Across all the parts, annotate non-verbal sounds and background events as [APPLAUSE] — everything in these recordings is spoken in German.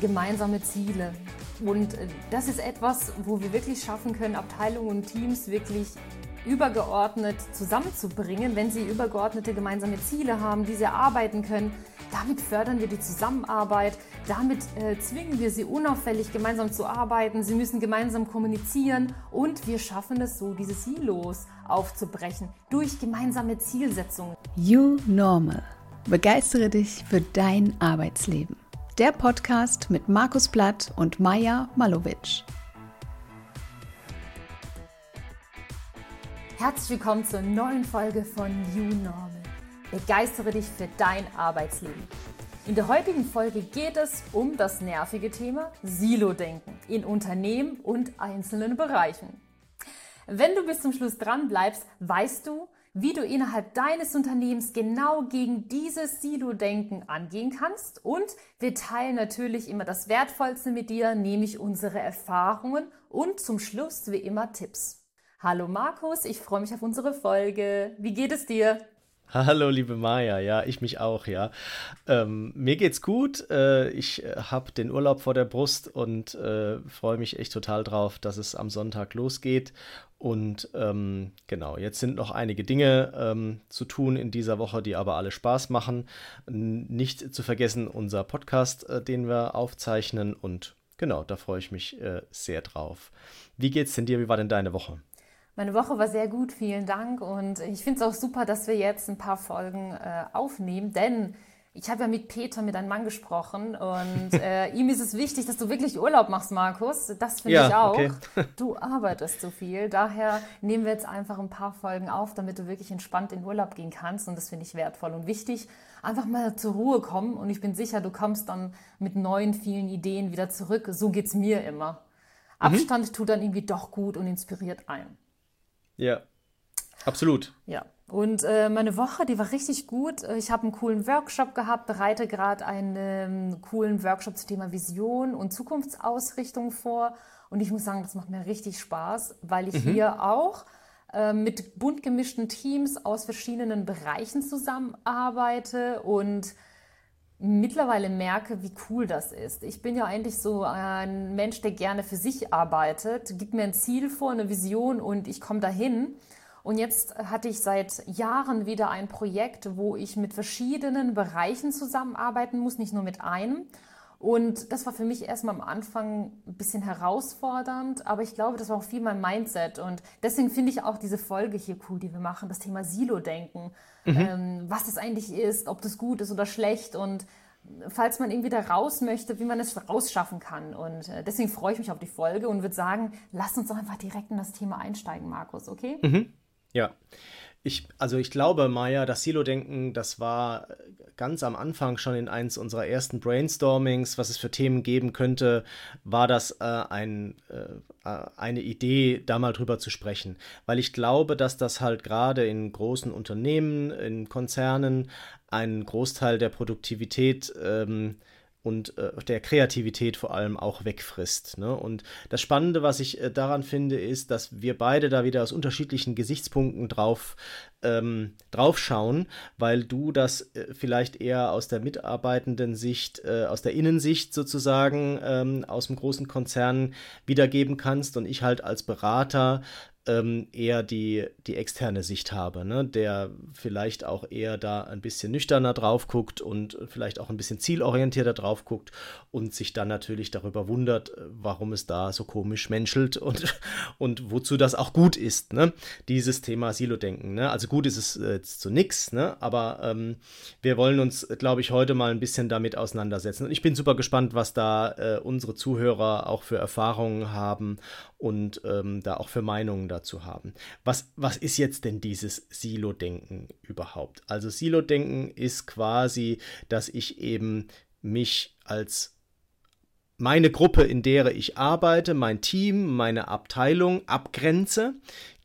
gemeinsame Ziele. Und äh, das ist etwas, wo wir wirklich schaffen können, Abteilungen und Teams wirklich übergeordnet zusammenzubringen, wenn sie übergeordnete gemeinsame Ziele haben, die sie erarbeiten können. Damit fördern wir die Zusammenarbeit, damit äh, zwingen wir sie unauffällig gemeinsam zu arbeiten, sie müssen gemeinsam kommunizieren und wir schaffen es so, diese Silos aufzubrechen durch gemeinsame Zielsetzungen. You Normal. Begeistere dich für dein Arbeitsleben. Der Podcast mit Markus Blatt und Maja Malowitsch. Herzlich willkommen zur neuen Folge von You Normal. Begeistere dich für dein Arbeitsleben. In der heutigen Folge geht es um das nervige Thema Silo-Denken in Unternehmen und einzelnen Bereichen. Wenn du bis zum Schluss dran bleibst, weißt du, wie du innerhalb deines Unternehmens genau gegen dieses Silo-Denken angehen kannst. Und wir teilen natürlich immer das Wertvollste mit dir, nämlich unsere Erfahrungen und zum Schluss wie immer Tipps. Hallo Markus, ich freue mich auf unsere Folge. Wie geht es dir? Hallo, liebe Maja, ja, ich mich auch, ja. Ähm, mir geht's gut. Äh, ich äh, habe den Urlaub vor der Brust und äh, freue mich echt total drauf, dass es am Sonntag losgeht. Und ähm, genau, jetzt sind noch einige Dinge ähm, zu tun in dieser Woche, die aber alle Spaß machen. Nicht zu vergessen unser Podcast, äh, den wir aufzeichnen. Und genau, da freue ich mich äh, sehr drauf. Wie geht's denn dir? Wie war denn deine Woche? Meine Woche war sehr gut, vielen Dank. Und ich finde es auch super, dass wir jetzt ein paar Folgen äh, aufnehmen, denn ich habe ja mit Peter, mit einem Mann gesprochen und äh, [LAUGHS] ihm ist es wichtig, dass du wirklich Urlaub machst, Markus. Das finde ja, ich auch. Okay. [LAUGHS] du arbeitest so viel. Daher nehmen wir jetzt einfach ein paar Folgen auf, damit du wirklich entspannt in Urlaub gehen kannst. Und das finde ich wertvoll und wichtig. Einfach mal zur Ruhe kommen und ich bin sicher, du kommst dann mit neuen, vielen Ideen wieder zurück. So geht es mir immer. Mhm. Abstand tut dann irgendwie doch gut und inspiriert ein. Ja, absolut. Ja. Und äh, meine Woche, die war richtig gut. Ich habe einen coolen Workshop gehabt, bereite gerade einen ähm, coolen Workshop zum Thema Vision und Zukunftsausrichtung vor. Und ich muss sagen, das macht mir richtig Spaß, weil ich mhm. hier auch äh, mit bunt gemischten Teams aus verschiedenen Bereichen zusammenarbeite und mittlerweile merke, wie cool das ist. Ich bin ja eigentlich so ein Mensch, der gerne für sich arbeitet, gibt mir ein Ziel vor, eine Vision und ich komme dahin. Und jetzt hatte ich seit Jahren wieder ein Projekt, wo ich mit verschiedenen Bereichen zusammenarbeiten muss, nicht nur mit einem. Und das war für mich erstmal am Anfang ein bisschen herausfordernd, aber ich glaube, das war auch viel mein Mindset. Und deswegen finde ich auch diese Folge hier cool, die wir machen, das Thema Silo-Denken. Mhm. Ähm, was das eigentlich ist, ob das gut ist oder schlecht und falls man irgendwie da raus möchte, wie man es rausschaffen kann. Und äh, deswegen freue ich mich auf die Folge und würde sagen, lass uns doch einfach direkt in das Thema einsteigen, Markus, okay? Mhm. Ja. Ich, also ich glaube, Maya, das Silo-Denken, das war ganz am Anfang schon in eins unserer ersten Brainstormings, was es für Themen geben könnte, war das äh, ein, äh, eine Idee, da mal drüber zu sprechen. Weil ich glaube, dass das halt gerade in großen Unternehmen, in Konzernen einen Großteil der Produktivität ähm, und äh, der Kreativität vor allem auch wegfrisst. Ne? Und das Spannende, was ich äh, daran finde, ist, dass wir beide da wieder aus unterschiedlichen Gesichtspunkten drauf, ähm, drauf schauen, weil du das äh, vielleicht eher aus der mitarbeitenden Sicht, äh, aus der Innensicht sozusagen, ähm, aus dem großen Konzern wiedergeben kannst und ich halt als Berater ähm, eher die, die externe Sicht habe, ne? der vielleicht auch eher da ein bisschen nüchterner drauf guckt und vielleicht auch ein bisschen zielorientierter drauf guckt und sich dann natürlich darüber wundert, warum es da so komisch menschelt und, [LAUGHS] und wozu das auch gut ist, ne? dieses Thema Silo-Denken. Ne? Also gut ist es jetzt zu nix, ne? aber ähm, wir wollen uns, glaube ich, heute mal ein bisschen damit auseinandersetzen. Und ich bin super gespannt, was da äh, unsere Zuhörer auch für Erfahrungen haben und ähm, da auch für Meinungen dazu haben. Was, was ist jetzt denn dieses Silo-Denken überhaupt? Also Silo-Denken ist quasi, dass ich eben mich als meine Gruppe, in der ich arbeite, mein Team, meine Abteilung abgrenze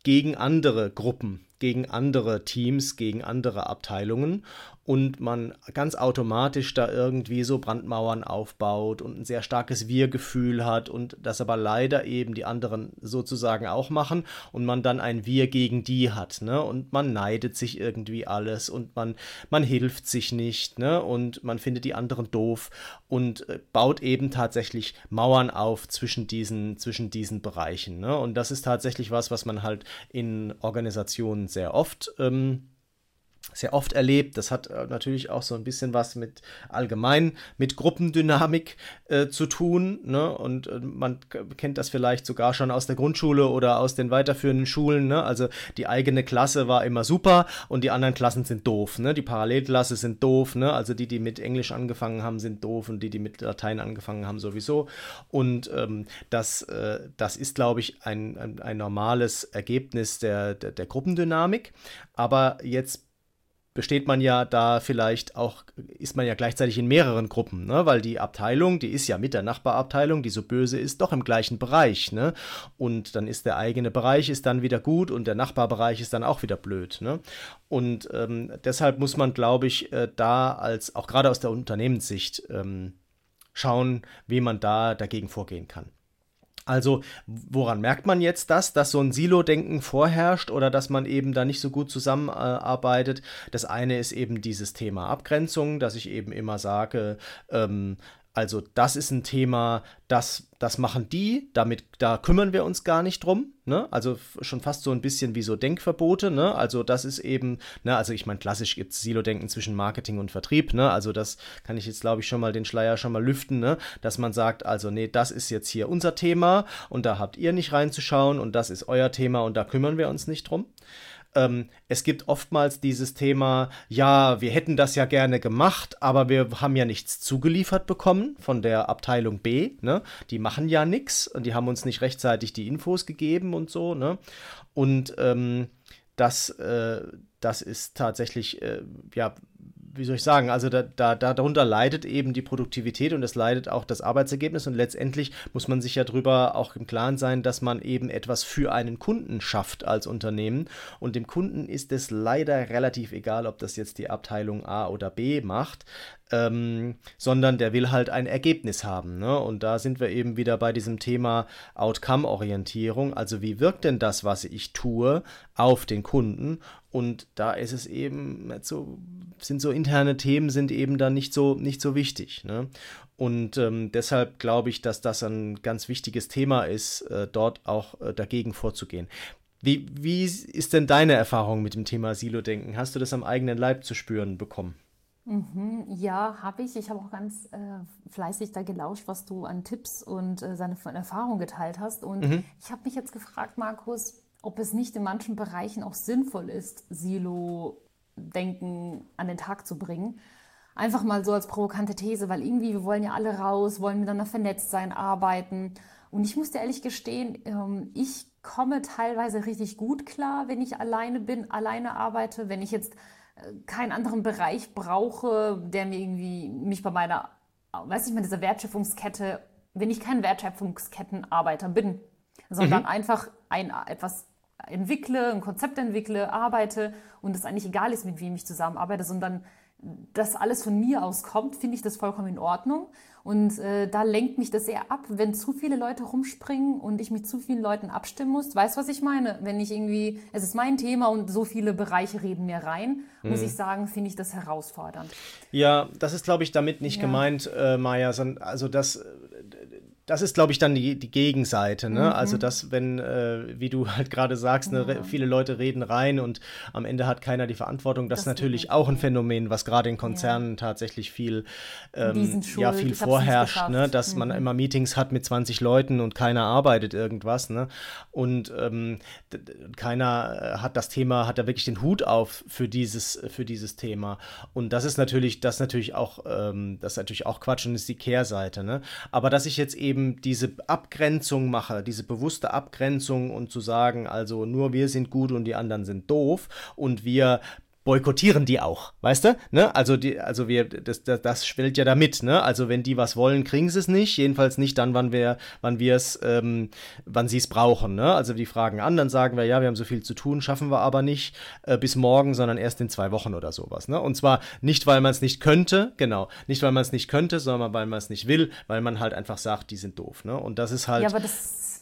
gegen andere Gruppen, gegen andere Teams, gegen andere Abteilungen und man ganz automatisch da irgendwie so Brandmauern aufbaut und ein sehr starkes Wir-Gefühl hat und das aber leider eben die anderen sozusagen auch machen und man dann ein Wir gegen die hat, ne? Und man neidet sich irgendwie alles und man, man hilft sich nicht, ne? Und man findet die anderen doof und äh, baut eben tatsächlich Mauern auf zwischen diesen, zwischen diesen Bereichen, ne? Und das ist tatsächlich was, was man halt in Organisationen sehr oft ähm, sehr oft erlebt. Das hat äh, natürlich auch so ein bisschen was mit allgemein mit Gruppendynamik äh, zu tun. Ne? Und äh, man kennt das vielleicht sogar schon aus der Grundschule oder aus den weiterführenden Schulen. Ne? Also die eigene Klasse war immer super und die anderen Klassen sind doof. Ne? Die Parallelklasse sind doof. Ne? Also die, die mit Englisch angefangen haben, sind doof und die, die mit Latein angefangen haben, sowieso. Und ähm, das, äh, das ist, glaube ich, ein, ein, ein normales Ergebnis der, der, der Gruppendynamik. Aber jetzt besteht man ja da vielleicht auch, ist man ja gleichzeitig in mehreren Gruppen, ne? weil die Abteilung, die ist ja mit der Nachbarabteilung, die so böse ist, doch im gleichen Bereich. Ne? Und dann ist der eigene Bereich ist dann wieder gut und der Nachbarbereich ist dann auch wieder blöd. Ne? Und ähm, deshalb muss man, glaube ich, äh, da als, auch gerade aus der Unternehmenssicht, ähm, schauen, wie man da dagegen vorgehen kann. Also, woran merkt man jetzt das, dass so ein Silo-Denken vorherrscht oder dass man eben da nicht so gut zusammenarbeitet? Das eine ist eben dieses Thema Abgrenzung, dass ich eben immer sage, ähm, also das ist ein Thema, das, das machen die, damit, da kümmern wir uns gar nicht drum. Ne? Also schon fast so ein bisschen wie so Denkverbote. Ne? Also das ist eben, ne? also ich meine, klassisch gibt es Silo-Denken zwischen Marketing und Vertrieb. Ne? Also das kann ich jetzt, glaube ich, schon mal den Schleier schon mal lüften, ne? dass man sagt, also nee, das ist jetzt hier unser Thema und da habt ihr nicht reinzuschauen und das ist euer Thema und da kümmern wir uns nicht drum. Ähm, es gibt oftmals dieses Thema, ja, wir hätten das ja gerne gemacht, aber wir haben ja nichts zugeliefert bekommen von der Abteilung B. Ne? Die machen ja nichts und die haben uns nicht rechtzeitig die Infos gegeben und so. Ne? Und ähm, das, äh, das ist tatsächlich, äh, ja, wie soll ich sagen, also da, da, darunter leidet eben die Produktivität und es leidet auch das Arbeitsergebnis und letztendlich muss man sich ja darüber auch im Klaren sein, dass man eben etwas für einen Kunden schafft als Unternehmen und dem Kunden ist es leider relativ egal, ob das jetzt die Abteilung A oder B macht ähm, sondern der will halt ein Ergebnis haben. Ne? Und da sind wir eben wieder bei diesem Thema Outcome-Orientierung. Also wie wirkt denn das, was ich tue, auf den Kunden? Und da ist es eben so, sind so interne Themen sind eben dann nicht so, nicht so wichtig. Ne? Und ähm, deshalb glaube ich, dass das ein ganz wichtiges Thema ist, äh, dort auch äh, dagegen vorzugehen. Wie, wie ist denn deine Erfahrung mit dem Thema Silo-Denken? Hast du das am eigenen Leib zu spüren bekommen? Mhm, ja, habe ich. Ich habe auch ganz äh, fleißig da gelauscht, was du an Tipps und äh, seine Erfahrung geteilt hast. Und mhm. ich habe mich jetzt gefragt, Markus, ob es nicht in manchen Bereichen auch sinnvoll ist, Silo-Denken an den Tag zu bringen. Einfach mal so als provokante These, weil irgendwie wir wollen ja alle raus, wollen miteinander vernetzt sein, arbeiten. Und ich muss dir ehrlich gestehen, ähm, ich komme teilweise richtig gut klar, wenn ich alleine bin, alleine arbeite. Wenn ich jetzt keinen anderen Bereich brauche, der mir irgendwie mich bei meiner, weiß ich mal, dieser Wertschöpfungskette, wenn ich kein Wertschöpfungskettenarbeiter bin, sondern mhm. einfach ein, etwas entwickle, ein Konzept entwickle, arbeite und es eigentlich egal ist, mit wem ich zusammenarbeite, sondern das alles von mir aus kommt, finde ich das vollkommen in Ordnung. Und äh, da lenkt mich das eher ab, wenn zu viele Leute rumspringen und ich mit zu vielen Leuten abstimmen muss. Weißt du, was ich meine? Wenn ich irgendwie, es ist mein Thema und so viele Bereiche reden mir rein, mhm. muss ich sagen, finde ich das herausfordernd. Ja, das ist, glaube ich, damit nicht ja. gemeint, äh, Maja, sondern also das das ist, glaube ich, dann die, die Gegenseite. Ne? Mhm. Also, dass, wenn, äh, wie du [LAUGHS] halt gerade sagst, ne, ja. viele Leute reden rein und am Ende hat keiner die Verantwortung. Das, das ist natürlich auch ein Phänomen, was gerade in Konzernen ja. tatsächlich viel, ähm, ja, viel vorherrscht. Ne? Dass mhm. man immer Meetings hat mit 20 Leuten und keiner arbeitet irgendwas. Ne? Und ähm, keiner hat das Thema, hat da wirklich den Hut auf für dieses, für dieses Thema. Und das ist natürlich, das natürlich auch, ähm, das ist natürlich auch Quatsch und ist die Kehrseite. Ne? Aber dass ich jetzt eben eben diese Abgrenzung mache, diese bewusste Abgrenzung und zu sagen, also nur wir sind gut und die anderen sind doof und wir boykottieren die auch, weißt du? Ne? Also die, also wir, das, das, das schwellt ja damit, ne? Also wenn die was wollen, kriegen sie es nicht. Jedenfalls nicht dann, wann wir, wann wir es, ähm, wann sie es brauchen. Ne? Also die fragen an, dann sagen wir, ja, wir haben so viel zu tun, schaffen wir aber nicht äh, bis morgen, sondern erst in zwei Wochen oder sowas. Ne? Und zwar nicht, weil man es nicht könnte, genau, nicht weil man es nicht könnte, sondern weil man es nicht will, weil man halt einfach sagt, die sind doof. Ne? Und das ist halt. Ja, aber das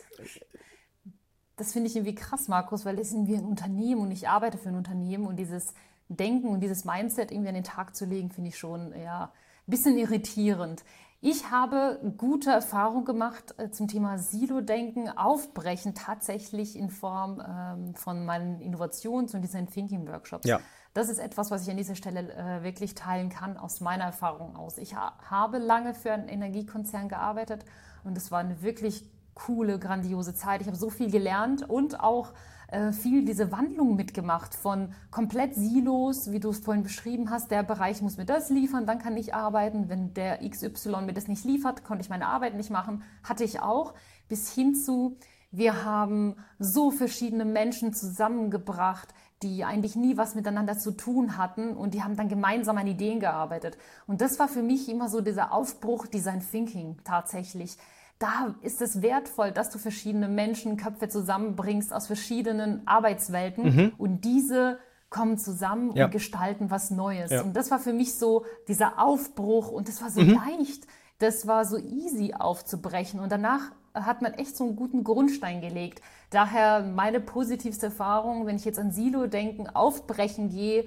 das finde ich irgendwie krass, Markus, weil es ist irgendwie ein Unternehmen und ich arbeite für ein Unternehmen und dieses Denken und dieses Mindset irgendwie an den Tag zu legen, finde ich schon ja, ein bisschen irritierend. Ich habe gute Erfahrungen gemacht äh, zum Thema Silo-Denken, Aufbrechen tatsächlich in Form ähm, von meinen Innovations- und Design Thinking Workshops. Ja. Das ist etwas, was ich an dieser Stelle äh, wirklich teilen kann aus meiner Erfahrung aus. Ich ha habe lange für einen Energiekonzern gearbeitet und es war eine wirklich coole, grandiose Zeit. Ich habe so viel gelernt und auch äh, viel diese Wandlung mitgemacht von komplett Silos, wie du es vorhin beschrieben hast. Der Bereich muss mir das liefern, dann kann ich arbeiten. Wenn der XY mir das nicht liefert, konnte ich meine Arbeit nicht machen. Hatte ich auch. Bis hin zu, wir haben so verschiedene Menschen zusammengebracht, die eigentlich nie was miteinander zu tun hatten und die haben dann gemeinsam an Ideen gearbeitet. Und das war für mich immer so dieser Aufbruch Design Thinking tatsächlich da ist es wertvoll, dass du verschiedene Menschenköpfe zusammenbringst aus verschiedenen Arbeitswelten mhm. und diese kommen zusammen ja. und gestalten was Neues. Ja. Und das war für mich so dieser Aufbruch und das war so mhm. leicht, das war so easy aufzubrechen und danach hat man echt so einen guten Grundstein gelegt. Daher meine positivste Erfahrung, wenn ich jetzt an Silo-Denken aufbrechen gehe,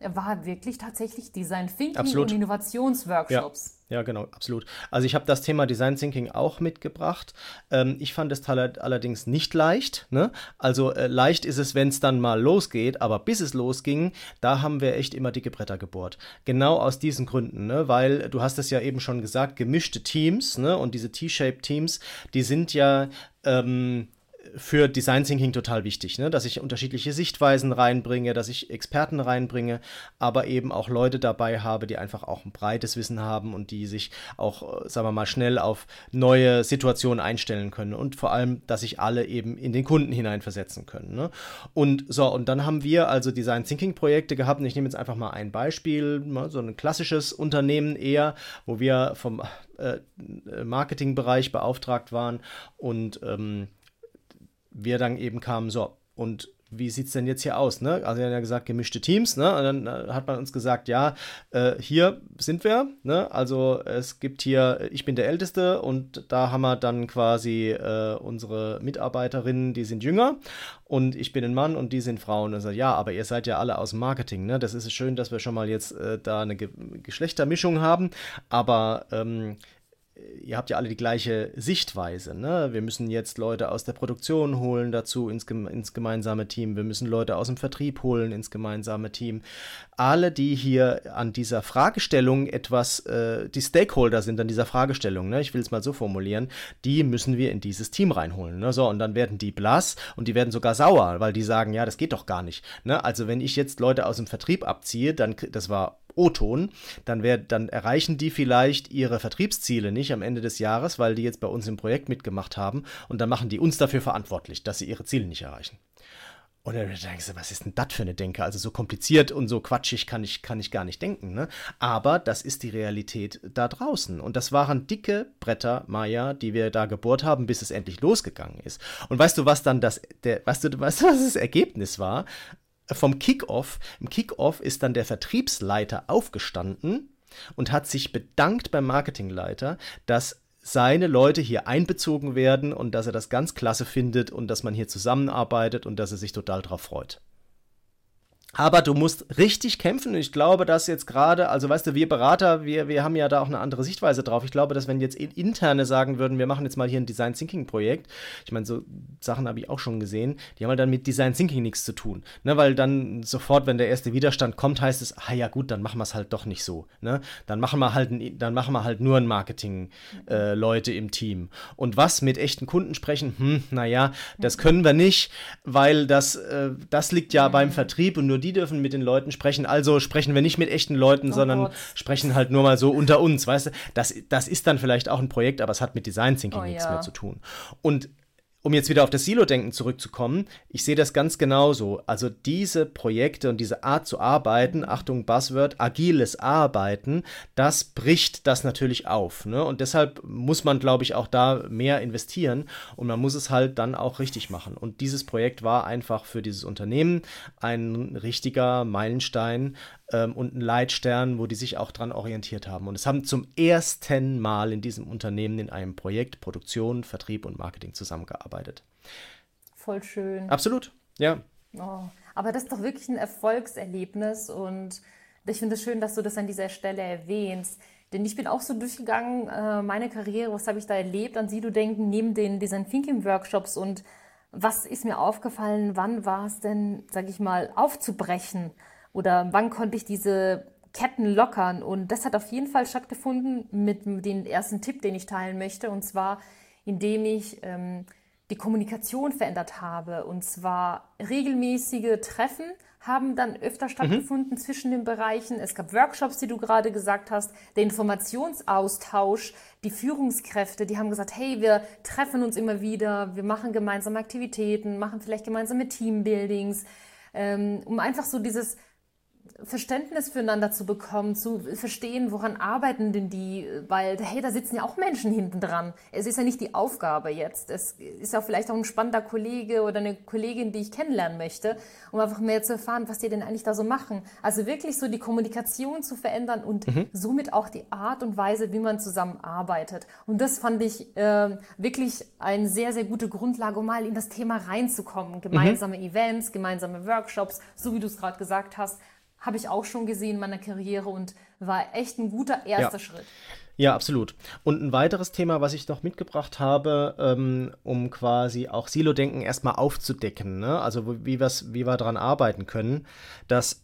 war wirklich tatsächlich Design Thinking absolut. und Innovationsworkshops. Ja, ja, genau, absolut. Also ich habe das Thema Design Thinking auch mitgebracht. Ähm, ich fand es allerdings nicht leicht. Ne? Also äh, leicht ist es, wenn es dann mal losgeht, aber bis es losging, da haben wir echt immer dicke Bretter gebohrt. Genau aus diesen Gründen, ne? weil du hast es ja eben schon gesagt, gemischte Teams ne? und diese T-Shaped Teams, die sind ja ähm, für Design Thinking total wichtig, ne? dass ich unterschiedliche Sichtweisen reinbringe, dass ich Experten reinbringe, aber eben auch Leute dabei habe, die einfach auch ein breites Wissen haben und die sich auch, äh, sagen wir mal, schnell auf neue Situationen einstellen können und vor allem, dass sich alle eben in den Kunden hineinversetzen können. Ne? Und so, und dann haben wir also Design Thinking Projekte gehabt und ich nehme jetzt einfach mal ein Beispiel, ne? so ein klassisches Unternehmen eher, wo wir vom äh, Marketingbereich beauftragt waren und ähm, wir dann eben kamen, so, und wie sieht es denn jetzt hier aus? Ne? Also, er hat ja gesagt, gemischte Teams. Ne? Und dann äh, hat man uns gesagt, ja, äh, hier sind wir. Ne? Also, es gibt hier, ich bin der Älteste und da haben wir dann quasi äh, unsere Mitarbeiterinnen, die sind jünger. Und ich bin ein Mann und die sind Frauen. Und ja, aber ihr seid ja alle aus Marketing. Ne? Das ist schön, dass wir schon mal jetzt äh, da eine Ge Geschlechtermischung haben. Aber. Ähm, ihr habt ja alle die gleiche Sichtweise. Ne? Wir müssen jetzt Leute aus der Produktion holen dazu ins, ins gemeinsame Team. Wir müssen Leute aus dem Vertrieb holen ins gemeinsame Team. Alle, die hier an dieser Fragestellung etwas, äh, die Stakeholder sind an dieser Fragestellung, ne? ich will es mal so formulieren, die müssen wir in dieses Team reinholen. Ne? So, und dann werden die blass und die werden sogar sauer, weil die sagen, ja, das geht doch gar nicht. Ne? Also wenn ich jetzt Leute aus dem Vertrieb abziehe, dann, das war O-Ton, dann, dann erreichen die vielleicht ihre Vertriebsziele nicht am Ende des Jahres, weil die jetzt bei uns im Projekt mitgemacht haben und dann machen die uns dafür verantwortlich, dass sie ihre Ziele nicht erreichen. Und dann denkst du, was ist denn das für eine Denke? Also so kompliziert und so quatschig kann ich, kann ich gar nicht denken. Ne? Aber das ist die Realität da draußen. Und das waren dicke Bretter, Maya, die wir da gebohrt haben, bis es endlich losgegangen ist. Und weißt du, was dann das, der, weißt du, weißt du, was das Ergebnis war? vom Kickoff. Im Kickoff ist dann der Vertriebsleiter aufgestanden und hat sich bedankt beim Marketingleiter, dass seine Leute hier einbezogen werden und dass er das ganz klasse findet und dass man hier zusammenarbeitet und dass er sich total darauf freut. Aber du musst richtig kämpfen. Ich glaube, dass jetzt gerade, also weißt du, wir Berater, wir, wir haben ja da auch eine andere Sichtweise drauf. Ich glaube, dass wenn jetzt interne sagen würden, wir machen jetzt mal hier ein Design Thinking Projekt, ich meine, so Sachen habe ich auch schon gesehen, die haben halt dann mit Design Thinking nichts zu tun. Ne? Weil dann sofort, wenn der erste Widerstand kommt, heißt es, ah ja gut, dann machen wir es halt doch nicht so. Ne? Dann machen wir halt, dann machen wir halt nur ein Marketing-Leute äh, im Team. Und was mit echten Kunden sprechen, hm, naja, das können wir nicht, weil das, äh, das liegt ja beim Vertrieb und nur die die dürfen mit den Leuten sprechen. Also sprechen wir nicht mit echten Leuten, oh sondern Gott. sprechen halt nur mal so unter uns, weißt du? Das, das ist dann vielleicht auch ein Projekt, aber es hat mit Design Thinking oh, nichts ja. mehr zu tun. Und um jetzt wieder auf das Silo-Denken zurückzukommen, ich sehe das ganz genauso. Also diese Projekte und diese Art zu arbeiten, Achtung Buzzword, agiles Arbeiten, das bricht das natürlich auf. Ne? Und deshalb muss man, glaube ich, auch da mehr investieren und man muss es halt dann auch richtig machen. Und dieses Projekt war einfach für dieses Unternehmen ein richtiger Meilenstein, ähm, und ein Leitstern, wo die sich auch dran orientiert haben. Und es haben zum ersten Mal in diesem Unternehmen in einem Projekt Produktion, Vertrieb und Marketing zusammengearbeitet. Voll schön. Absolut, ja. Oh, aber das ist doch wirklich ein Erfolgserlebnis und ich finde es schön, dass du das an dieser Stelle erwähnst. Denn ich bin auch so durchgegangen, äh, meine Karriere, was habe ich da erlebt an Sido-Denken neben den Design Thinking Workshops und was ist mir aufgefallen, wann war es denn, sage ich mal, aufzubrechen? Oder wann konnte ich diese Ketten lockern? Und das hat auf jeden Fall stattgefunden mit dem ersten Tipp, den ich teilen möchte. Und zwar, indem ich ähm, die Kommunikation verändert habe. Und zwar regelmäßige Treffen haben dann öfter stattgefunden mhm. zwischen den Bereichen. Es gab Workshops, die du gerade gesagt hast, der Informationsaustausch, die Führungskräfte, die haben gesagt, hey, wir treffen uns immer wieder, wir machen gemeinsame Aktivitäten, machen vielleicht gemeinsame Teambuildings, ähm, um einfach so dieses Verständnis füreinander zu bekommen, zu verstehen, woran arbeiten denn die, weil, hey, da sitzen ja auch Menschen hinten dran. Es ist ja nicht die Aufgabe jetzt. Es ist ja vielleicht auch ein spannender Kollege oder eine Kollegin, die ich kennenlernen möchte, um einfach mehr zu erfahren, was die denn eigentlich da so machen. Also wirklich so die Kommunikation zu verändern und mhm. somit auch die Art und Weise, wie man zusammenarbeitet. Und das fand ich äh, wirklich eine sehr, sehr gute Grundlage, um mal in das Thema reinzukommen. Gemeinsame mhm. Events, gemeinsame Workshops, so wie du es gerade gesagt hast habe ich auch schon gesehen in meiner Karriere und war echt ein guter erster ja. Schritt. Ja, absolut. Und ein weiteres Thema, was ich noch mitgebracht habe, ähm, um quasi auch Silo-Denken erstmal aufzudecken, ne? also wie, wie wir daran arbeiten können, dass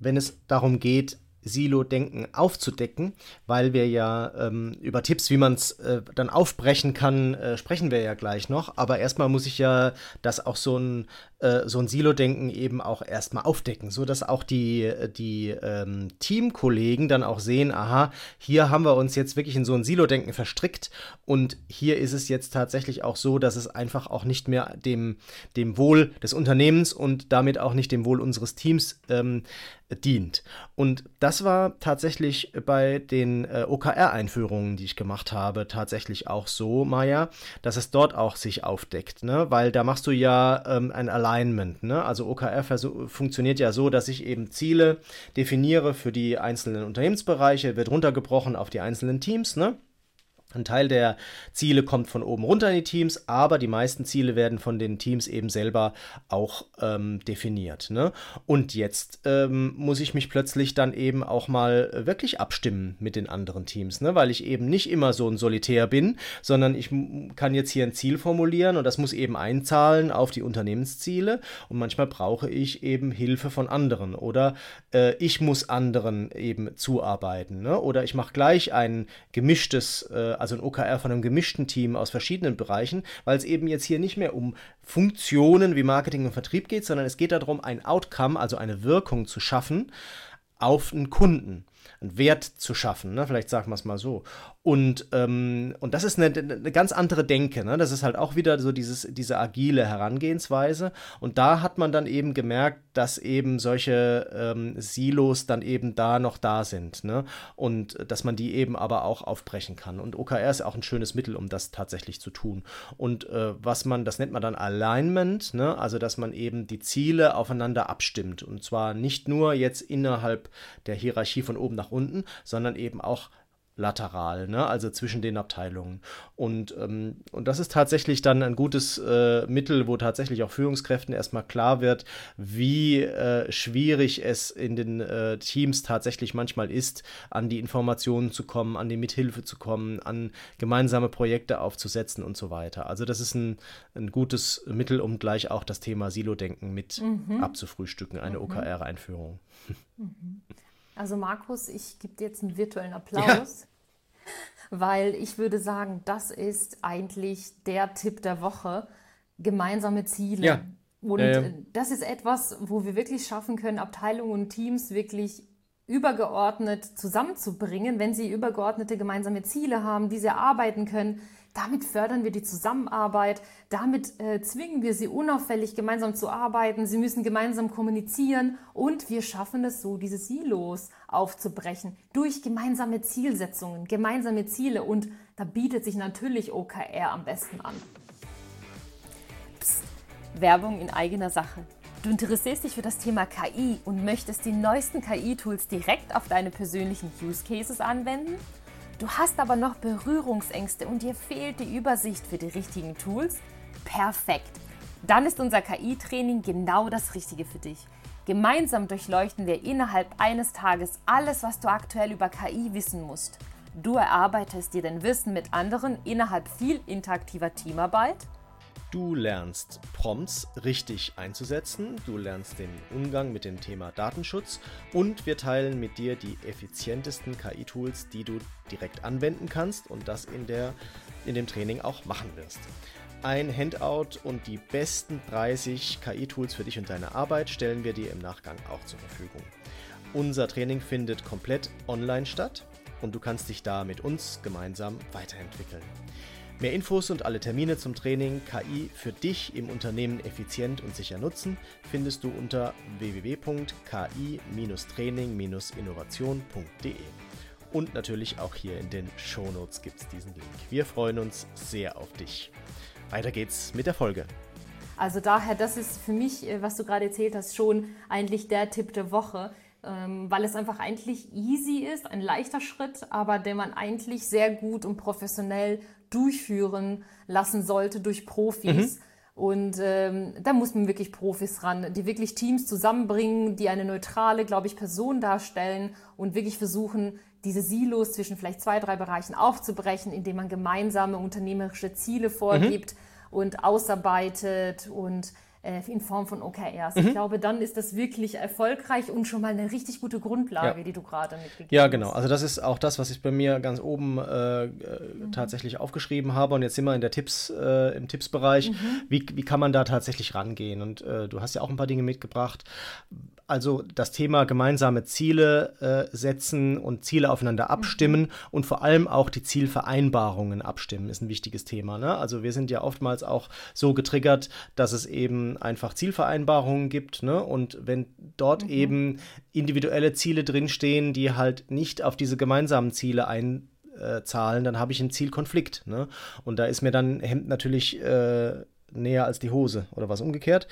wenn es darum geht, Silo-Denken aufzudecken, weil wir ja ähm, über Tipps, wie man es äh, dann aufbrechen kann, äh, sprechen wir ja gleich noch. Aber erstmal muss ich ja das auch so ein, äh, so ein Silo-Denken eben auch erstmal aufdecken, sodass auch die, die ähm, Teamkollegen dann auch sehen, aha, hier haben wir uns jetzt wirklich in so ein Silo-Denken verstrickt und hier ist es jetzt tatsächlich auch so, dass es einfach auch nicht mehr dem, dem Wohl des Unternehmens und damit auch nicht dem Wohl unseres Teams ähm, dient. Und das war tatsächlich bei den äh, OKR-Einführungen, die ich gemacht habe, tatsächlich auch so, Maya, dass es dort auch sich aufdeckt, ne? weil da machst du ja ähm, ein Alignment. Ne? Also OKR funktioniert ja so, dass ich eben Ziele definiere für die einzelnen Unternehmensbereiche, wird runtergebrochen auf die einzelnen Teams. Ne? Ein Teil der Ziele kommt von oben runter in die Teams, aber die meisten Ziele werden von den Teams eben selber auch ähm, definiert. Ne? Und jetzt ähm, muss ich mich plötzlich dann eben auch mal wirklich abstimmen mit den anderen Teams, ne? weil ich eben nicht immer so ein Solitär bin, sondern ich kann jetzt hier ein Ziel formulieren und das muss eben einzahlen auf die Unternehmensziele und manchmal brauche ich eben Hilfe von anderen oder äh, ich muss anderen eben zuarbeiten ne? oder ich mache gleich ein gemischtes äh, also ein OKR von einem gemischten Team aus verschiedenen Bereichen, weil es eben jetzt hier nicht mehr um Funktionen wie Marketing und Vertrieb geht, sondern es geht darum, ein Outcome, also eine Wirkung zu schaffen auf einen Kunden einen Wert zu schaffen, ne? vielleicht sagen wir es mal so. Und, ähm, und das ist eine, eine, ganz andere Denke. Ne? Das ist halt auch wieder so dieses, diese agile Herangehensweise. Und da hat man dann eben gemerkt, dass eben solche ähm, Silos dann eben da noch da sind. Ne? Und dass man die eben aber auch aufbrechen kann. Und OKR ist auch ein schönes Mittel, um das tatsächlich zu tun. Und äh, was man, das nennt man dann Alignment, ne? also dass man eben die Ziele aufeinander abstimmt. Und zwar nicht nur jetzt innerhalb der Hierarchie von oben nach unten, sondern eben auch lateral, ne? also zwischen den Abteilungen. Und, ähm, und das ist tatsächlich dann ein gutes äh, Mittel, wo tatsächlich auch Führungskräften erstmal klar wird, wie äh, schwierig es in den äh, Teams tatsächlich manchmal ist, an die Informationen zu kommen, an die Mithilfe zu kommen, an gemeinsame Projekte aufzusetzen und so weiter. Also das ist ein, ein gutes Mittel, um gleich auch das Thema Silo-Denken mit mhm. abzufrühstücken, eine mhm. OKR-Einführung. Mhm. Also Markus, ich gebe dir jetzt einen virtuellen Applaus, ja. weil ich würde sagen, das ist eigentlich der Tipp der Woche, gemeinsame Ziele. Ja. Und ja, das ist etwas, wo wir wirklich schaffen können, Abteilungen und Teams wirklich übergeordnet zusammenzubringen, wenn sie übergeordnete gemeinsame Ziele haben, die sie erarbeiten können. Damit fördern wir die Zusammenarbeit, damit äh, zwingen wir sie unauffällig gemeinsam zu arbeiten, sie müssen gemeinsam kommunizieren und wir schaffen es so, diese Silos aufzubrechen durch gemeinsame Zielsetzungen, gemeinsame Ziele und da bietet sich natürlich OKR am besten an. Psst, Werbung in eigener Sache. Du interessierst dich für das Thema KI und möchtest die neuesten KI-Tools direkt auf deine persönlichen Use Cases anwenden? Du hast aber noch Berührungsängste und dir fehlt die Übersicht für die richtigen Tools? Perfekt! Dann ist unser KI-Training genau das Richtige für dich. Gemeinsam durchleuchten wir innerhalb eines Tages alles, was du aktuell über KI wissen musst. Du erarbeitest dir dein Wissen mit anderen innerhalb viel interaktiver Teamarbeit Du lernst Prompts richtig einzusetzen, du lernst den Umgang mit dem Thema Datenschutz und wir teilen mit dir die effizientesten KI-Tools, die du direkt anwenden kannst und das in, der, in dem Training auch machen wirst. Ein Handout und die besten 30 KI-Tools für dich und deine Arbeit stellen wir dir im Nachgang auch zur Verfügung. Unser Training findet komplett online statt und du kannst dich da mit uns gemeinsam weiterentwickeln. Mehr Infos und alle Termine zum Training KI für dich im Unternehmen effizient und sicher nutzen findest du unter www.ki-training-innovation.de. Und natürlich auch hier in den Shownotes gibt es diesen Link. Wir freuen uns sehr auf dich. Weiter geht's mit der Folge. Also daher, das ist für mich, äh, was du gerade erzählt hast, schon eigentlich der Tipp der Woche weil es einfach eigentlich easy ist, ein leichter Schritt, aber den man eigentlich sehr gut und professionell durchführen lassen sollte durch Profis. Mhm. Und ähm, da muss man wirklich Profis ran, die wirklich Teams zusammenbringen, die eine neutrale, glaube ich, Person darstellen und wirklich versuchen, diese Silos zwischen vielleicht zwei, drei Bereichen aufzubrechen, indem man gemeinsame unternehmerische Ziele vorgibt mhm. und ausarbeitet und äh, in Form von OKRs. Mhm. Ich glaube, dann ist das wirklich erfolgreich und schon mal eine richtig gute Grundlage, ja. die du gerade mitgegeben hast. Ja, genau. Also das ist auch das, was ich bei mir ganz oben äh, mhm. tatsächlich aufgeschrieben habe. Und jetzt sind wir in der Tipps, äh, im Tippsbereich. Mhm. Wie, wie kann man da tatsächlich rangehen? Und äh, du hast ja auch ein paar Dinge mitgebracht. Also das Thema gemeinsame Ziele äh, setzen und Ziele aufeinander mhm. abstimmen und vor allem auch die Zielvereinbarungen abstimmen ist ein wichtiges Thema. Ne? Also wir sind ja oftmals auch so getriggert, dass es eben einfach Zielvereinbarungen gibt. Ne? Und wenn dort mhm. eben individuelle Ziele drinstehen, die halt nicht auf diese gemeinsamen Ziele einzahlen, dann habe ich einen Zielkonflikt. Ne? Und da ist mir dann Hemd natürlich äh, näher als die Hose oder was umgekehrt.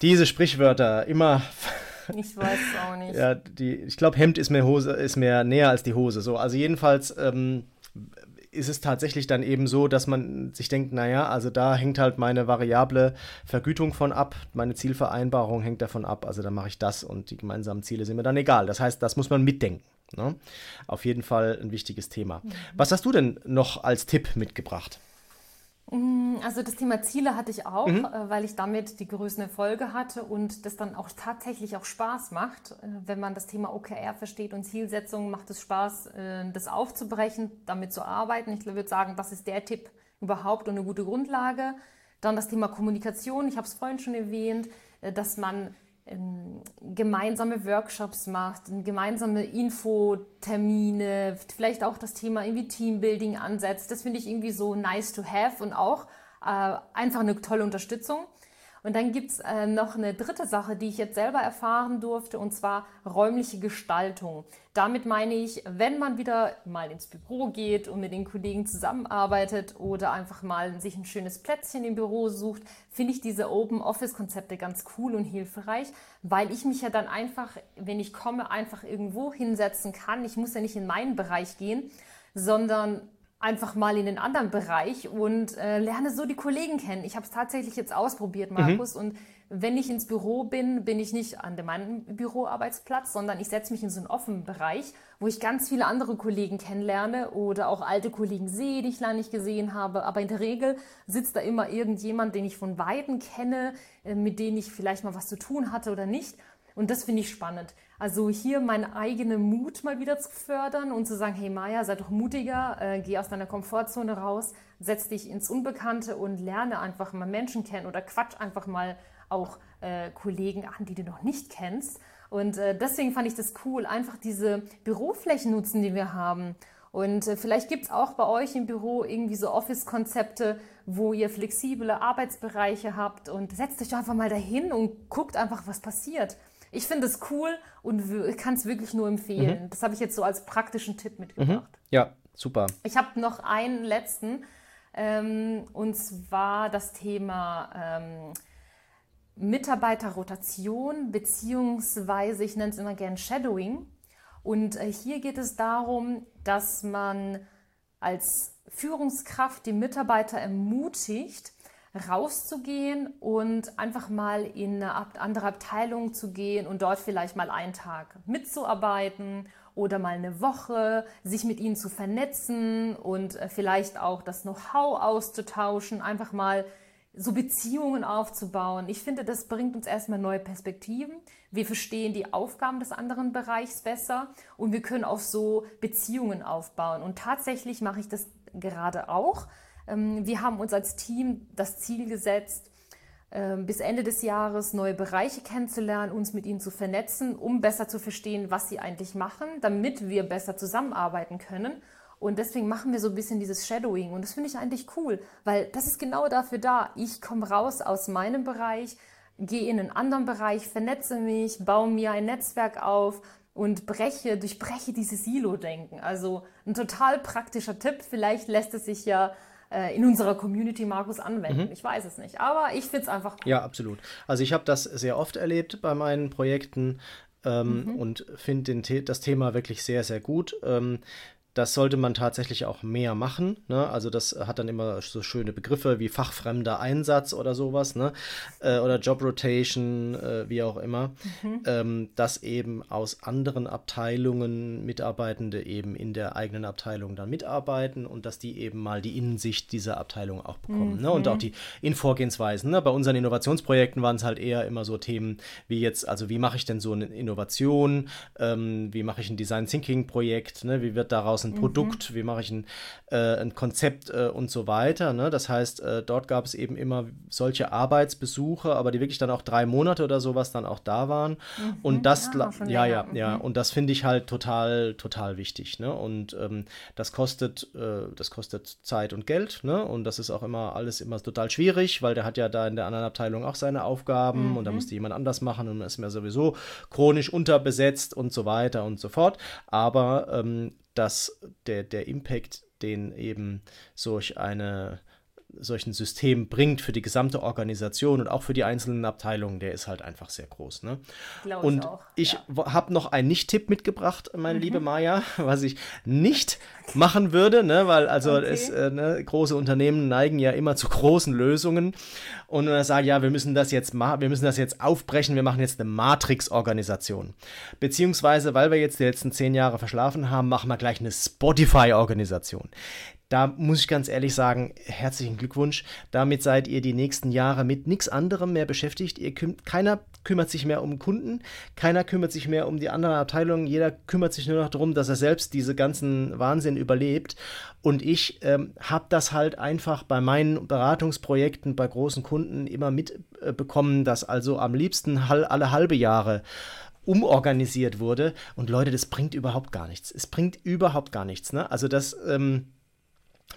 Diese Sprichwörter immer ich weiß es auch nicht. Ja, die, ich glaube, Hemd ist mir, Hose, ist mir näher als die Hose. So, also jedenfalls ähm, ist es tatsächlich dann eben so, dass man sich denkt, naja, also da hängt halt meine variable Vergütung von ab, meine Zielvereinbarung hängt davon ab, also dann mache ich das und die gemeinsamen Ziele sind mir dann egal. Das heißt, das muss man mitdenken. Ne? Auf jeden Fall ein wichtiges Thema. Mhm. Was hast du denn noch als Tipp mitgebracht? Mm, also das Thema Ziele hatte ich auch, mhm. Äh, weil ich damit die größten Erfolge hatte und das dann auch tatsächlich auch Spaß macht. Äh, wenn man das Thema OKR versteht und Zielsetzungen, macht es Spaß, äh, das aufzubrechen, damit zu arbeiten. Ich würde sagen, das ist der Tipp überhaupt und eine gute Grundlage. Dann das Thema Kommunikation, ich habe es vorhin schon erwähnt, dass man gemeinsame Workshops macht, gemeinsame Infotermine, vielleicht auch das Thema irgendwie Teambuilding ansetzt. Das finde ich irgendwie so nice to have und auch äh, einfach eine tolle Unterstützung. Und dann gibt es äh, noch eine dritte Sache, die ich jetzt selber erfahren durfte, und zwar räumliche Gestaltung. Damit meine ich, wenn man wieder mal ins Büro geht und mit den Kollegen zusammenarbeitet oder einfach mal sich ein schönes Plätzchen im Büro sucht, finde ich diese Open Office-Konzepte ganz cool und hilfreich, weil ich mich ja dann einfach, wenn ich komme, einfach irgendwo hinsetzen kann. Ich muss ja nicht in meinen Bereich gehen, sondern einfach mal in den anderen Bereich und äh, lerne so die Kollegen kennen. Ich habe es tatsächlich jetzt ausprobiert, Markus. Mhm. Und wenn ich ins Büro bin, bin ich nicht an meinem Büroarbeitsplatz, sondern ich setze mich in so einen offenen Bereich, wo ich ganz viele andere Kollegen kennenlerne oder auch alte Kollegen sehe, die ich lange nicht gesehen habe. Aber in der Regel sitzt da immer irgendjemand, den ich von Weitem kenne, äh, mit dem ich vielleicht mal was zu tun hatte oder nicht. Und das finde ich spannend. Also hier meinen eigenen Mut mal wieder zu fördern und zu sagen, hey Maja, sei doch mutiger, äh, geh aus deiner Komfortzone raus, setz dich ins Unbekannte und lerne einfach mal Menschen kennen oder quatsch einfach mal auch äh, Kollegen an, die du noch nicht kennst. Und äh, deswegen fand ich das cool, einfach diese Büroflächen nutzen, die wir haben. Und äh, vielleicht gibt es auch bei euch im Büro irgendwie so Office-Konzepte, wo ihr flexible Arbeitsbereiche habt und setzt euch einfach mal dahin und guckt einfach, was passiert. Ich finde es cool und kann es wirklich nur empfehlen. Mhm. Das habe ich jetzt so als praktischen Tipp mitgebracht. Mhm. Ja, super. Ich habe noch einen letzten ähm, und zwar das Thema ähm, Mitarbeiterrotation beziehungsweise ich nenne es immer gern Shadowing. Und äh, hier geht es darum, dass man als Führungskraft die Mitarbeiter ermutigt, rauszugehen und einfach mal in eine andere Abteilung zu gehen und dort vielleicht mal einen Tag mitzuarbeiten oder mal eine Woche, sich mit ihnen zu vernetzen und äh, vielleicht auch das Know-how auszutauschen, einfach mal so Beziehungen aufzubauen. Ich finde, das bringt uns erstmal neue Perspektiven. Wir verstehen die Aufgaben des anderen Bereichs besser und wir können auch so Beziehungen aufbauen. Und tatsächlich mache ich das gerade auch. Ähm, wir haben uns als Team das Ziel gesetzt, ähm, bis Ende des Jahres neue Bereiche kennenzulernen, uns mit ihnen zu vernetzen, um besser zu verstehen, was sie eigentlich machen, damit wir besser zusammenarbeiten können und deswegen machen wir so ein bisschen dieses Shadowing. Und das finde ich eigentlich cool, weil das ist genau dafür da. Ich komme raus aus meinem Bereich, gehe in einen anderen Bereich, vernetze mich, baue mir ein Netzwerk auf und breche, durchbreche dieses Silo-Denken. Also ein total praktischer Tipp. Vielleicht lässt es sich ja äh, in unserer Community, Markus, anwenden. Mhm. Ich weiß es nicht, aber ich finde es einfach cool. Ja, absolut. Also ich habe das sehr oft erlebt bei meinen Projekten ähm, mhm. und finde das Thema wirklich sehr, sehr gut. Ähm, das sollte man tatsächlich auch mehr machen. Ne? Also das hat dann immer so schöne Begriffe wie fachfremder Einsatz oder sowas, ne? Äh, oder Job Rotation, äh, wie auch immer, mhm. ähm, dass eben aus anderen Abteilungen Mitarbeitende eben in der eigenen Abteilung dann mitarbeiten und dass die eben mal die Innensicht dieser Abteilung auch bekommen. Mhm. Ne? Und auch die in Vorgehensweisen. Ne? Bei unseren Innovationsprojekten waren es halt eher immer so Themen wie jetzt, also wie mache ich denn so eine Innovation, ähm, wie mache ich ein Design Thinking Projekt, ne? wie wird daraus ein mhm. Produkt, wie mache ich ein, äh, ein Konzept äh, und so weiter. Ne? Das heißt, äh, dort gab es eben immer solche Arbeitsbesuche, aber die wirklich dann auch drei Monate oder sowas dann auch da waren. Mhm. Und das, ja, ja, ja, ja, mhm. und das finde ich halt total, total wichtig. Ne? Und ähm, das kostet, äh, das kostet Zeit und Geld. Ne? Und das ist auch immer alles immer total schwierig, weil der hat ja da in der anderen Abteilung auch seine Aufgaben und da mhm. musste jemand anders machen und ist mir sowieso chronisch unterbesetzt und so weiter und so fort. Aber ähm, dass der, der Impact, den eben solch eine solchen System bringt für die gesamte Organisation und auch für die einzelnen Abteilungen, der ist halt einfach sehr groß. Ne? Glaube und ich, ich habe noch einen Nicht-Tipp mitgebracht, meine mhm. liebe Maja, [LAUGHS] was ich nicht machen würde, ne? weil also okay. es, äh, ne, große Unternehmen neigen ja immer zu großen Lösungen und dann sagen, ja, wir müssen das jetzt machen, wir müssen das jetzt aufbrechen, wir machen jetzt eine Matrix-Organisation. Beziehungsweise, weil wir jetzt die letzten zehn Jahre verschlafen haben, machen wir gleich eine Spotify-Organisation. Da muss ich ganz ehrlich sagen, herzlichen Glückwunsch. Damit seid ihr die nächsten Jahre mit nichts anderem mehr beschäftigt. Ihr küm keiner kümmert sich mehr um Kunden, keiner kümmert sich mehr um die anderen Abteilungen, jeder kümmert sich nur noch darum, dass er selbst diese ganzen Wahnsinn überlebt. Und ich ähm, habe das halt einfach bei meinen Beratungsprojekten bei großen Kunden immer mitbekommen, dass also am liebsten alle halbe Jahre umorganisiert wurde. Und Leute, das bringt überhaupt gar nichts. Es bringt überhaupt gar nichts. Ne? Also das. Ähm,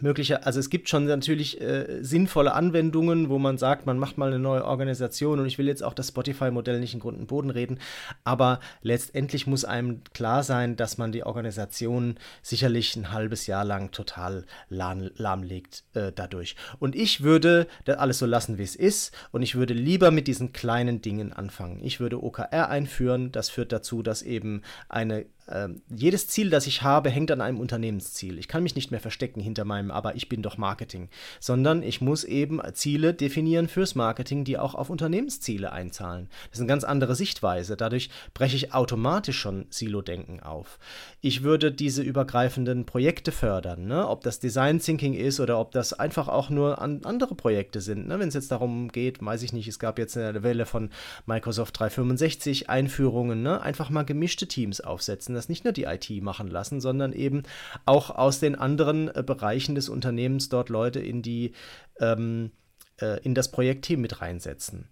mögliche, also es gibt schon natürlich äh, sinnvolle Anwendungen, wo man sagt, man macht mal eine neue Organisation und ich will jetzt auch das Spotify-Modell nicht in Grund und Boden reden, aber letztendlich muss einem klar sein, dass man die Organisation sicherlich ein halbes Jahr lang total lahm, lahmlegt äh, dadurch. Und ich würde das alles so lassen, wie es ist und ich würde lieber mit diesen kleinen Dingen anfangen. Ich würde OKR einführen, das führt dazu, dass eben eine ähm, jedes Ziel, das ich habe, hängt an einem Unternehmensziel. Ich kann mich nicht mehr verstecken hinter meinem, aber ich bin doch Marketing, sondern ich muss eben Ziele definieren fürs Marketing, die auch auf Unternehmensziele einzahlen. Das ist eine ganz andere Sichtweise. Dadurch breche ich automatisch schon Silo-Denken auf. Ich würde diese übergreifenden Projekte fördern, ne? ob das Design Thinking ist oder ob das einfach auch nur an andere Projekte sind. Ne? Wenn es jetzt darum geht, weiß ich nicht, es gab jetzt eine Welle von Microsoft 365 Einführungen, ne? einfach mal gemischte Teams aufsetzen das nicht nur die IT machen lassen, sondern eben auch aus den anderen äh, Bereichen des Unternehmens dort Leute in die ähm, äh, in das Projektteam mit reinsetzen.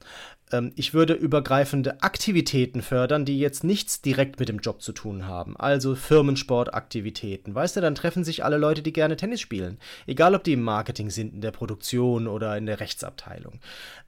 Ähm, ich würde übergreifende Aktivitäten fördern, die jetzt nichts direkt mit dem Job zu tun haben. Also Firmensportaktivitäten. Weißt du, dann treffen sich alle Leute, die gerne Tennis spielen. Egal, ob die im Marketing sind, in der Produktion oder in der Rechtsabteilung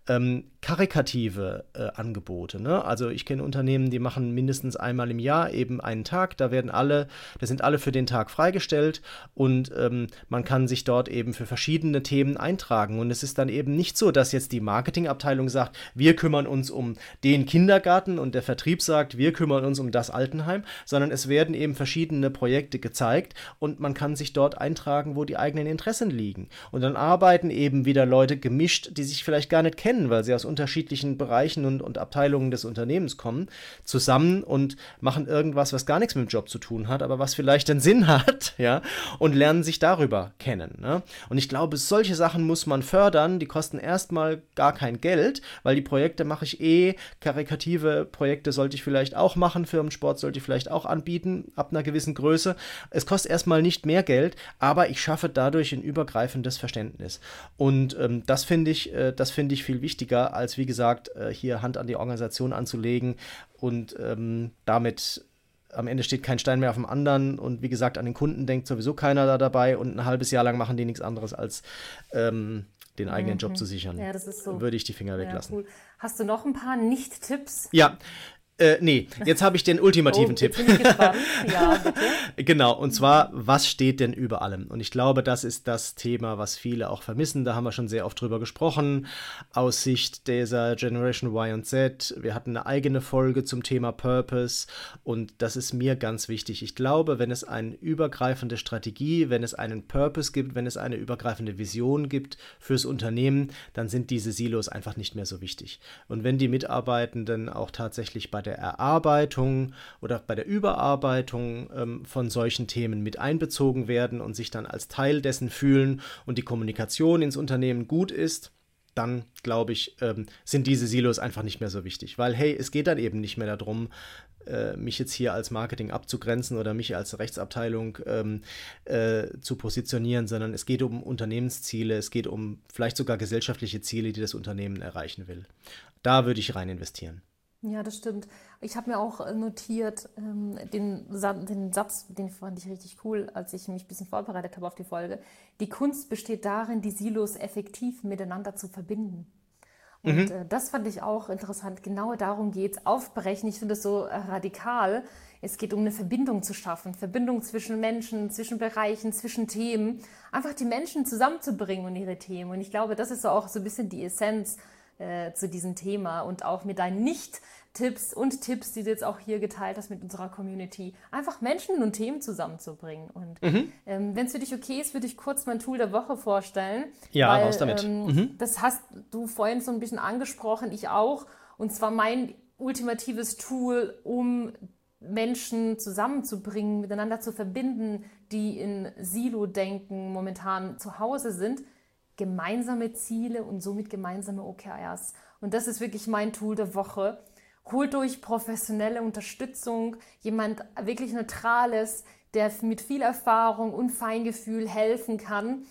ähm, karikative äh, Angebote. Ne? Also ich kenne Unternehmen, die machen mindestens einmal im Jahr eben einen Tag. Da werden alle, da sind alle für den Tag freigestellt und ähm, man kann sich dort eben für verschiedene Themen eintragen. Und es ist dann eben nicht so, dass jetzt die Marketingabteilung sagt, wir kümmern uns um den Kindergarten und der Vertrieb sagt, wir kümmern uns um das Altenheim, sondern es werden eben verschiedene Projekte gezeigt und man kann sich dort eintragen, wo die eigenen Interessen liegen. Und dann arbeiten eben wieder Leute gemischt, die sich vielleicht gar nicht kennen kennen, weil sie aus unterschiedlichen Bereichen und, und Abteilungen des Unternehmens kommen, zusammen und machen irgendwas, was gar nichts mit dem Job zu tun hat, aber was vielleicht einen Sinn hat, [LAUGHS] ja, und lernen sich darüber kennen. Ne? Und ich glaube, solche Sachen muss man fördern, die kosten erstmal gar kein Geld, weil die Projekte mache ich eh, karikative Projekte sollte ich vielleicht auch machen, Firmensport sollte ich vielleicht auch anbieten, ab einer gewissen Größe. Es kostet erstmal nicht mehr Geld, aber ich schaffe dadurch ein übergreifendes Verständnis. Und ähm, das finde ich, äh, das ich viel wichtiger, als wie gesagt, äh, hier Hand an die Organisation anzulegen und ähm, damit am Ende steht kein Stein mehr auf dem anderen und wie gesagt, an den Kunden denkt sowieso keiner da dabei und ein halbes Jahr lang machen die nichts anderes als ähm, den eigenen mhm. Job zu sichern. Ja, das ist so. Würde ich die Finger weglassen. Ja, cool. Hast du noch ein paar Nicht-Tipps? Ja, äh, nee, jetzt habe ich den ultimativen oh, Tipp. Ja, [LAUGHS] genau, und zwar, was steht denn über allem? Und ich glaube, das ist das Thema, was viele auch vermissen. Da haben wir schon sehr oft drüber gesprochen. Aus Sicht dieser Generation Y und Z. Wir hatten eine eigene Folge zum Thema Purpose. Und das ist mir ganz wichtig. Ich glaube, wenn es eine übergreifende Strategie, wenn es einen Purpose gibt, wenn es eine übergreifende Vision gibt fürs Unternehmen, dann sind diese Silos einfach nicht mehr so wichtig. Und wenn die Mitarbeitenden auch tatsächlich bei der Erarbeitung oder bei der Überarbeitung ähm, von solchen Themen mit einbezogen werden und sich dann als Teil dessen fühlen und die Kommunikation ins Unternehmen gut ist, dann glaube ich, ähm, sind diese Silos einfach nicht mehr so wichtig. Weil, hey, es geht dann eben nicht mehr darum, äh, mich jetzt hier als Marketing abzugrenzen oder mich als Rechtsabteilung ähm, äh, zu positionieren, sondern es geht um Unternehmensziele, es geht um vielleicht sogar gesellschaftliche Ziele, die das Unternehmen erreichen will. Da würde ich rein investieren. Ja, das stimmt. Ich habe mir auch äh, notiert, ähm, den, den, Satz, den fand ich richtig cool, als ich mich ein bisschen vorbereitet habe auf die Folge. Die Kunst besteht darin, die Silos effektiv miteinander zu verbinden. Und mhm. äh, das fand ich auch interessant. Genau darum geht es. Aufbrechen, ich finde es so äh, radikal. Es geht um eine Verbindung zu schaffen. Verbindung zwischen Menschen, zwischen Bereichen, zwischen Themen. Einfach die Menschen zusammenzubringen und ihre Themen. Und ich glaube, das ist so auch so ein bisschen die Essenz äh, zu diesem Thema und auch mit deinen Nicht-Tipps und Tipps, die du jetzt auch hier geteilt hast mit unserer Community, einfach Menschen und Themen zusammenzubringen. Und mhm. ähm, wenn es für dich okay ist, würde ich kurz mein Tool der Woche vorstellen. Ja, weil, raus damit. Ähm, mhm. Das hast du vorhin so ein bisschen angesprochen, ich auch. Und zwar mein ultimatives Tool, um Menschen zusammenzubringen, miteinander zu verbinden, die in Silo-Denken momentan zu Hause sind, gemeinsame Ziele und somit gemeinsame OKRs. Und das ist wirklich mein Tool der Woche. Holt durch professionelle Unterstützung, jemand wirklich Neutrales, der mit viel Erfahrung und Feingefühl helfen kann,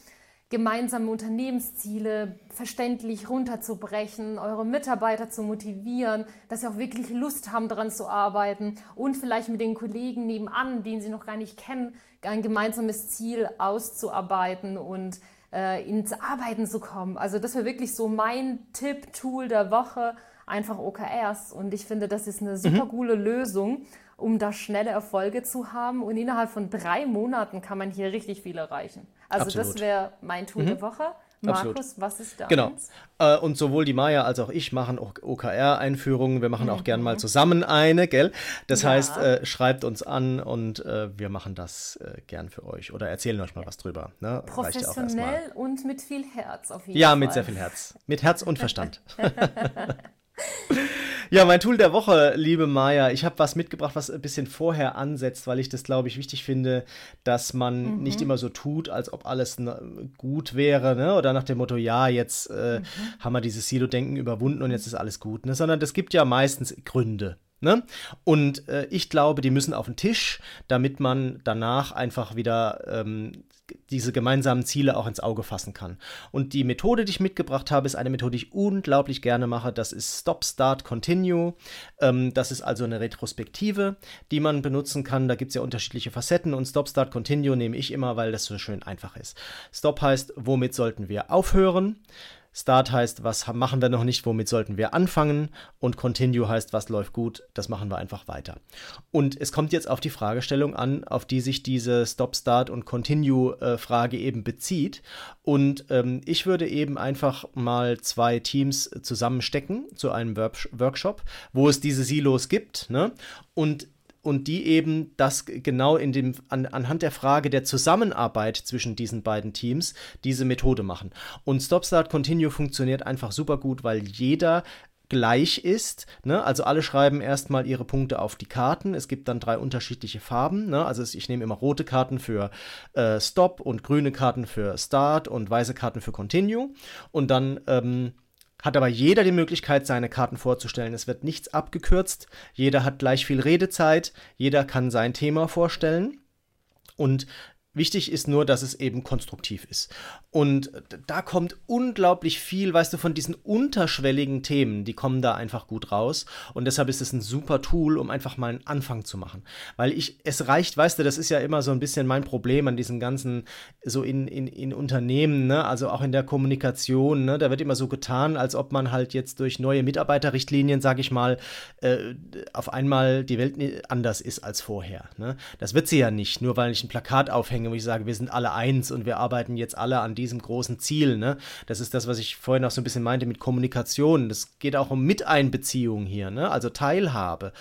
gemeinsame Unternehmensziele verständlich runterzubrechen, eure Mitarbeiter zu motivieren, dass sie auch wirklich Lust haben, daran zu arbeiten und vielleicht mit den Kollegen nebenan, den sie noch gar nicht kennen, ein gemeinsames Ziel auszuarbeiten und äh, ins Arbeiten zu kommen. Also das wäre wirklich so mein Tipp, Tool der Woche, einfach OKRs. Und ich finde, das ist eine super mhm. coole Lösung, um da schnelle Erfolge zu haben. Und innerhalb von drei Monaten kann man hier richtig viel erreichen. Also Absolut. das wäre mein Tool mhm. der Woche. Markus, Absolut. was ist da? Genau. Äh, und sowohl die Maya als auch ich machen OKR-Einführungen. Wir machen mhm. auch gern mal zusammen eine, gell? Das ja. heißt, äh, schreibt uns an und äh, wir machen das äh, gern für euch oder erzählen euch mal was drüber. Ne? Professionell und mit viel Herz auf jeden ja, Fall. Ja, mit sehr viel Herz. Mit Herz und Verstand. [LAUGHS] [LAUGHS] Ja, mein Tool der Woche, liebe Maya. Ich habe was mitgebracht, was ein bisschen vorher ansetzt, weil ich das, glaube ich, wichtig finde, dass man mhm. nicht immer so tut, als ob alles gut wäre, ne? Oder nach dem Motto, ja, jetzt äh, mhm. haben wir dieses Silo-Denken überwunden und jetzt ist alles gut, ne? Sondern es gibt ja meistens Gründe Ne? Und äh, ich glaube, die müssen auf den Tisch, damit man danach einfach wieder ähm, diese gemeinsamen Ziele auch ins Auge fassen kann. Und die Methode, die ich mitgebracht habe, ist eine Methode, die ich unglaublich gerne mache. Das ist Stop, Start, Continue. Ähm, das ist also eine Retrospektive, die man benutzen kann. Da gibt es ja unterschiedliche Facetten und Stop, Start, Continue nehme ich immer, weil das so schön einfach ist. Stop heißt, womit sollten wir aufhören? Start heißt, was machen wir noch nicht, womit sollten wir anfangen. Und Continue heißt, was läuft gut, das machen wir einfach weiter. Und es kommt jetzt auf die Fragestellung an, auf die sich diese Stop, Start und Continue-Frage äh, eben bezieht. Und ähm, ich würde eben einfach mal zwei Teams zusammenstecken zu einem Workshop, wo es diese Silos gibt. Ne? Und und die eben das genau in dem, an, anhand der Frage der Zusammenarbeit zwischen diesen beiden Teams diese Methode machen. Und Stop Start Continue funktioniert einfach super gut, weil jeder gleich ist. Ne? Also alle schreiben erstmal ihre Punkte auf die Karten. Es gibt dann drei unterschiedliche Farben. Ne? Also ich nehme immer rote Karten für äh, Stop und grüne Karten für Start und weiße Karten für Continue. Und dann ähm, hat aber jeder die Möglichkeit, seine Karten vorzustellen. Es wird nichts abgekürzt, jeder hat gleich viel Redezeit, jeder kann sein Thema vorstellen. Und Wichtig ist nur, dass es eben konstruktiv ist. Und da kommt unglaublich viel, weißt du, von diesen unterschwelligen Themen, die kommen da einfach gut raus. Und deshalb ist es ein super Tool, um einfach mal einen Anfang zu machen. Weil ich, es reicht, weißt du, das ist ja immer so ein bisschen mein Problem an diesen ganzen, so in, in, in Unternehmen, ne, also auch in der Kommunikation, ne, da wird immer so getan, als ob man halt jetzt durch neue Mitarbeiterrichtlinien, sage ich mal, äh, auf einmal die Welt anders ist als vorher. Ne? Das wird sie ja nicht, nur weil ich ein Plakat aufhänge Zusammenhänge, wo ich sage, wir sind alle eins und wir arbeiten jetzt alle an diesem großen Ziel. Ne? Das ist das, was ich vorhin auch so ein bisschen meinte mit Kommunikation. Das geht auch um Miteinbeziehung hier, ne? also Teilhabe.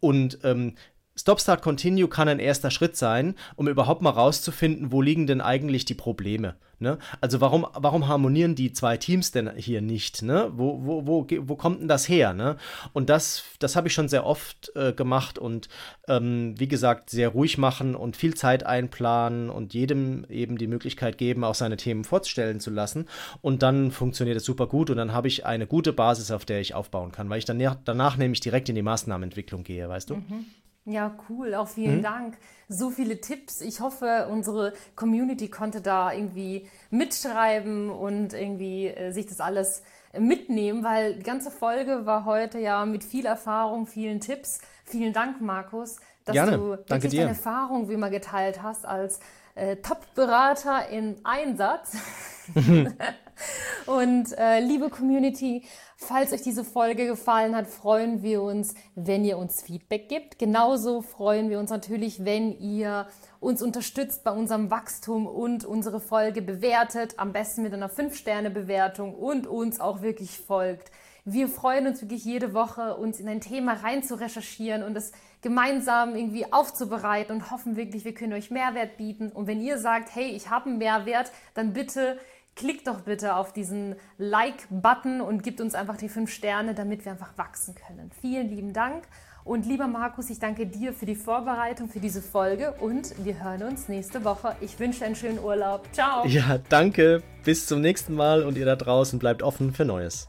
Und ähm, Stop, Start, Continue kann ein erster Schritt sein, um überhaupt mal rauszufinden, wo liegen denn eigentlich die Probleme. Ne? Also warum, warum harmonieren die zwei Teams denn hier nicht? Ne? Wo, wo, wo, wo kommt denn das her? Ne? Und das, das habe ich schon sehr oft äh, gemacht und ähm, wie gesagt, sehr ruhig machen und viel Zeit einplanen und jedem eben die Möglichkeit geben, auch seine Themen vorzustellen zu lassen. Und dann funktioniert es super gut und dann habe ich eine gute Basis, auf der ich aufbauen kann, weil ich dann danach nämlich direkt in die Maßnahmenentwicklung gehe, weißt du? Mhm. Ja, cool. Auch vielen mhm. Dank. So viele Tipps. Ich hoffe, unsere Community konnte da irgendwie mitschreiben und irgendwie äh, sich das alles mitnehmen, weil die ganze Folge war heute ja mit viel Erfahrung, vielen Tipps. Vielen Dank, Markus, dass Gerne. du Danke dir. deine Erfahrung wie immer geteilt hast als äh, Top-Berater in Einsatz. [LAUGHS] Und äh, liebe Community, falls euch diese Folge gefallen hat, freuen wir uns, wenn ihr uns Feedback gibt. Genauso freuen wir uns natürlich, wenn ihr uns unterstützt bei unserem Wachstum und unsere Folge bewertet, am besten mit einer 5-Sterne-Bewertung und uns auch wirklich folgt. Wir freuen uns wirklich jede Woche, uns in ein Thema rein zu recherchieren und es gemeinsam irgendwie aufzubereiten und hoffen wirklich, wir können euch Mehrwert bieten. Und wenn ihr sagt, hey, ich habe einen Mehrwert, dann bitte klickt doch bitte auf diesen Like-Button und gibt uns einfach die fünf Sterne, damit wir einfach wachsen können. Vielen lieben Dank. Und lieber Markus, ich danke dir für die Vorbereitung für diese Folge und wir hören uns nächste Woche. Ich wünsche einen schönen Urlaub. Ciao. Ja, danke. Bis zum nächsten Mal und ihr da draußen bleibt offen für Neues.